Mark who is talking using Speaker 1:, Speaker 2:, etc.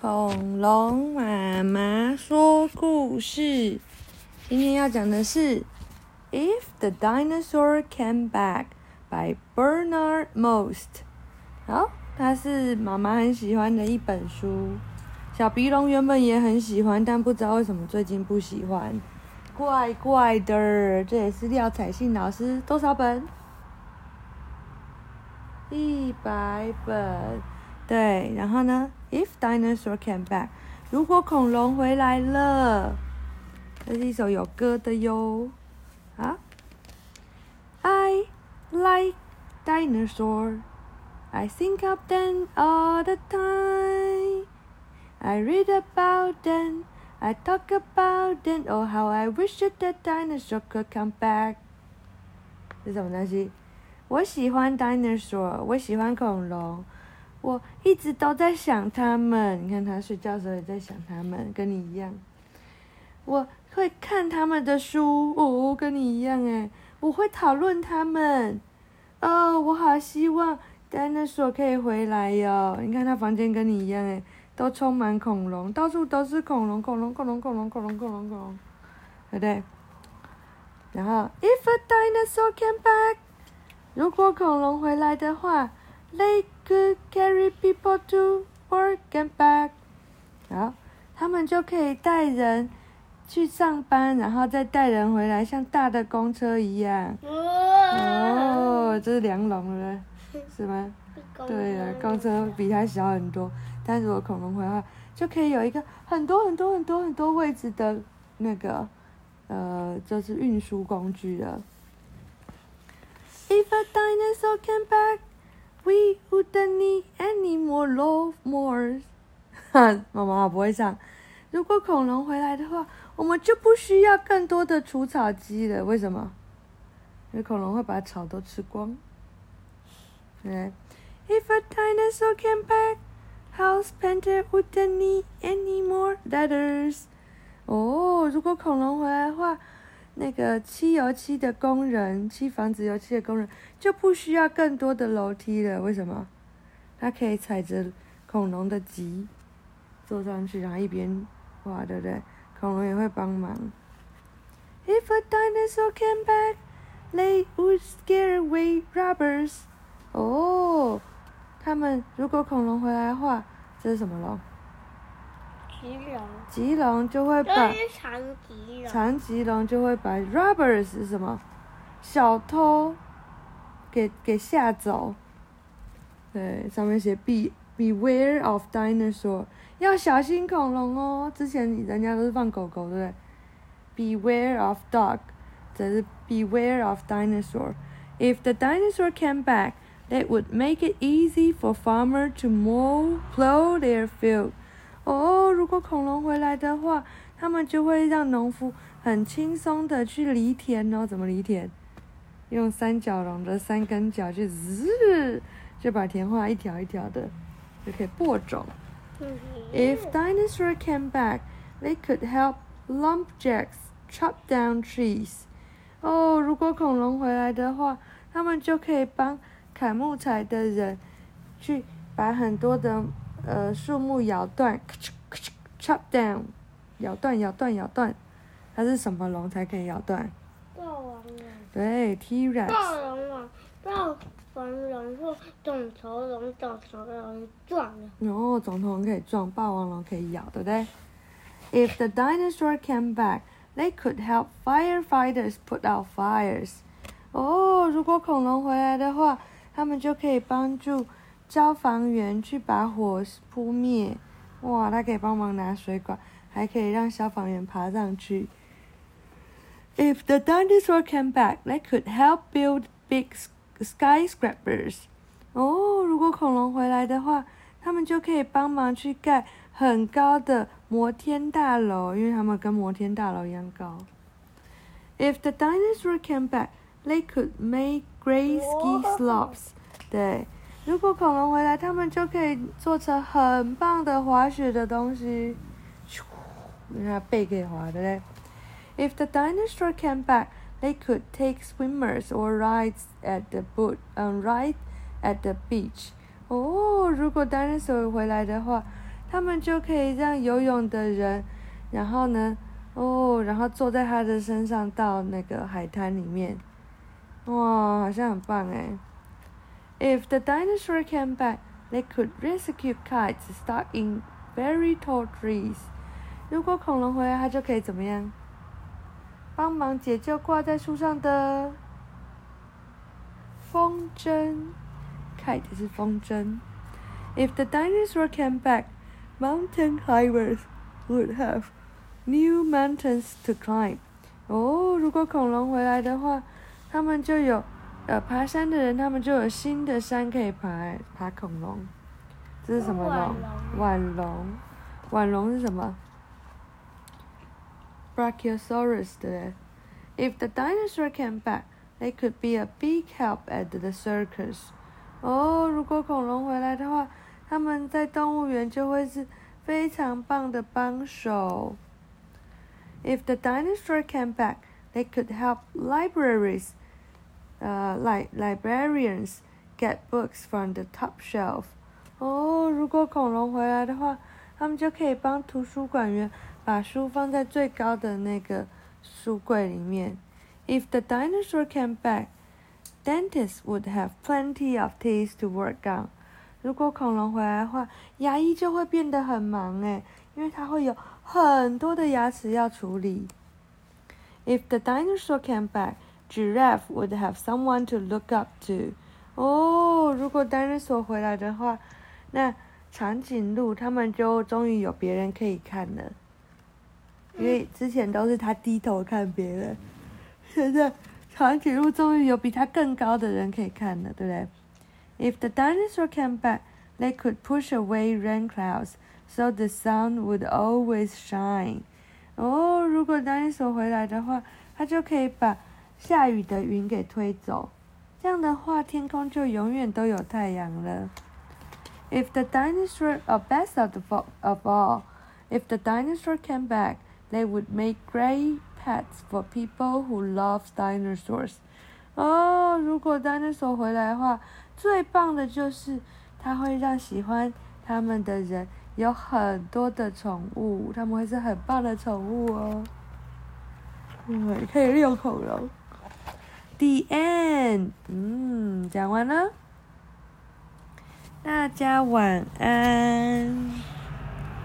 Speaker 1: 恐龙妈妈说故事，今天要讲的是《If the Dinosaur Came Back》by Bernard Most。好，它是妈妈很喜欢的一本书。小鼻龙原本也很喜欢，但不知道为什么最近不喜欢，怪怪的。这也是廖彩信老师多少本？一百本。对，然后呢？If dinosaur came back，如果恐龙回来了，这是一首有歌的哟。啊，I like dinosaur. I think of them all the time. I read about them. I talk about them. Oh, how I wish that dinosaur could come back. 是什么东西？我喜欢 dinosaur，我喜欢恐龙。 我一直都在想他们，你看他睡觉的时候也在想他们，跟你一样。我会看他们的书，哦，跟你一样诶。我会讨论他们，哦，我好希望 dinosaur 可以回来哟。你看他房间跟你一样诶，都充满恐龙，到处都是恐龙，恐龙，恐龙，恐龙，恐龙，恐龙，恐龙，对不对？然后，If a dinosaur came back，如果恐龙回来的话。They could carry go to work and back。好，他们就可以带人去上班，然后再带人回来，像大的公车一样。哦，这是梁龙了，是吗？对呀，公车比它小很多，但如果恐龙回来，就可以有一个很多很多很多很多位置的那个，呃，就是运输工具了。If a dinosaur came back. We wouldn't need any more love more。哈，妈妈不会唱。如果恐龙回来的话，我们就不需要更多的除草机了。为什么？因为恐龙会把草都吃光。对。If a dinosaur came back, house painter wouldn't need any more ladders。哦，如果恐龙回来的话。那个漆油漆的工人，漆房子油漆的工人就不需要更多的楼梯了。为什么？他可以踩着恐龙的脊坐上去，然后一边滑，对不对？恐龙也会帮忙。If a dinosaur came back, they would scare away robbers. 哦，他们如果恐龙回来的话，这是什么龙？
Speaker 2: 棘龙，
Speaker 1: 棘龙就会把
Speaker 2: 长棘龙，
Speaker 1: 长棘龙就会把 robbers 是什么？小偷给给吓走。对，上面写 be beware of dinosaur，要小心恐龙哦。之前人家都是放狗狗，对不对？Beware of dog，这是 beware of dinosaur。If the dinosaur came back, that would make it easy for farmer to mow plow their field. 哦，如果恐龙回来的话，他们就会让农夫很轻松的去犁田哦。怎么犁田？用三角龙的三根脚去滋，就把田画一条一条的，就可以播种。If dinosaurs came back, they could help lumberjacks chop down trees. 哦，如果恐龙回来的话，他们就可以帮砍木材的人去把很多的。呃，树木咬断，chop down，咬断，咬断，咬断，它是什么龙才可以咬断？
Speaker 2: 霸王龙。
Speaker 1: 对，T
Speaker 2: 霸王龙，或肿头龙，肿头龙撞了。
Speaker 1: 然后肿头龙可以撞，霸王龙可以咬，对不对？If the dinosaur came back, they could help firefighters put out fires. 哦，如果恐龙回来的话，他们就可以帮助。消防员去把火扑灭，哇，他可以帮忙拿水管，还可以让消防员爬上去。If the dinosaur came back, they could help build big skyscrapers. 哦，如果恐龙回来的话，他们就可以帮忙去盖很高的摩天大楼，因为他们跟摩天大楼一样高。If the dinosaur came back, they could make great ski slopes. 对。如果恐龙回来，他们就可以做成很棒的滑雪的东西。你看背可以滑的嘞。If the dinosaur came back, they could take swimmers or rides at the boat, um, ride at the beach. 哦，如果 dinosaur 回来的话，他们就可以让游泳的人，然后呢，哦，然后坐在他的身上到那个海滩里面，哇，好像很棒哎。If the dinosaur came back, they could rescue kites stuck in very tall trees. 如果恐龙回来，它就可以怎么样？帮忙解救挂在树上的风筝。Kite 是风筝。If the dinosaur came back, mountain climbers would have new mountains to climb. 哦，如果恐龙回来的话，他们就有呃爬山的人，他们就有新的山可以爬。爬恐龙，这是什么龙？腕龙。腕龙是什么 ？Brachiosaurus 对。If the dinosaur came back, they could be a big help at the circus. 哦，如果恐龙回来的话，他们在动物园就会是非常棒的帮手。If the dinosaur came back, they could help libraries, uh, like librarians, get books from the top shelf. 哦，如果恐龙回来的话， 他们就可以帮图书馆员。把书放在最高的那个书柜里面。If the dinosaur came back, dentists would have plenty of teeth to work on. 如果恐龙回来的话，牙医就会变得很忙诶，因为它会有很多的牙齿要处理。If the dinosaur came back, giraffe would have someone to look up to. 哦，如果 dinosaur 回来的话，那长颈鹿他们就终于有别人可以看了。因为之前都是他低头看别人，现在长颈鹿终于有比他更高的人可以看了，对不对？If the dinosaur came back, they could push away rain clouds, so the sun would always shine. 哦，如果 dinosaur 回来的话，它就可以把下雨的云给推走，这样的话天空就永远都有太阳了。If the dinosaur, or best of the of all, if the dinosaur came back. They would make great pets for people who love dinosaurs. 哦，如果 dinosaur 回来的话，最棒的就是它会让喜欢它们的人有很多的宠物，它们会是很棒的宠物哦。嗯，可以遛恐龙。The end。嗯，讲完了。大家晚安。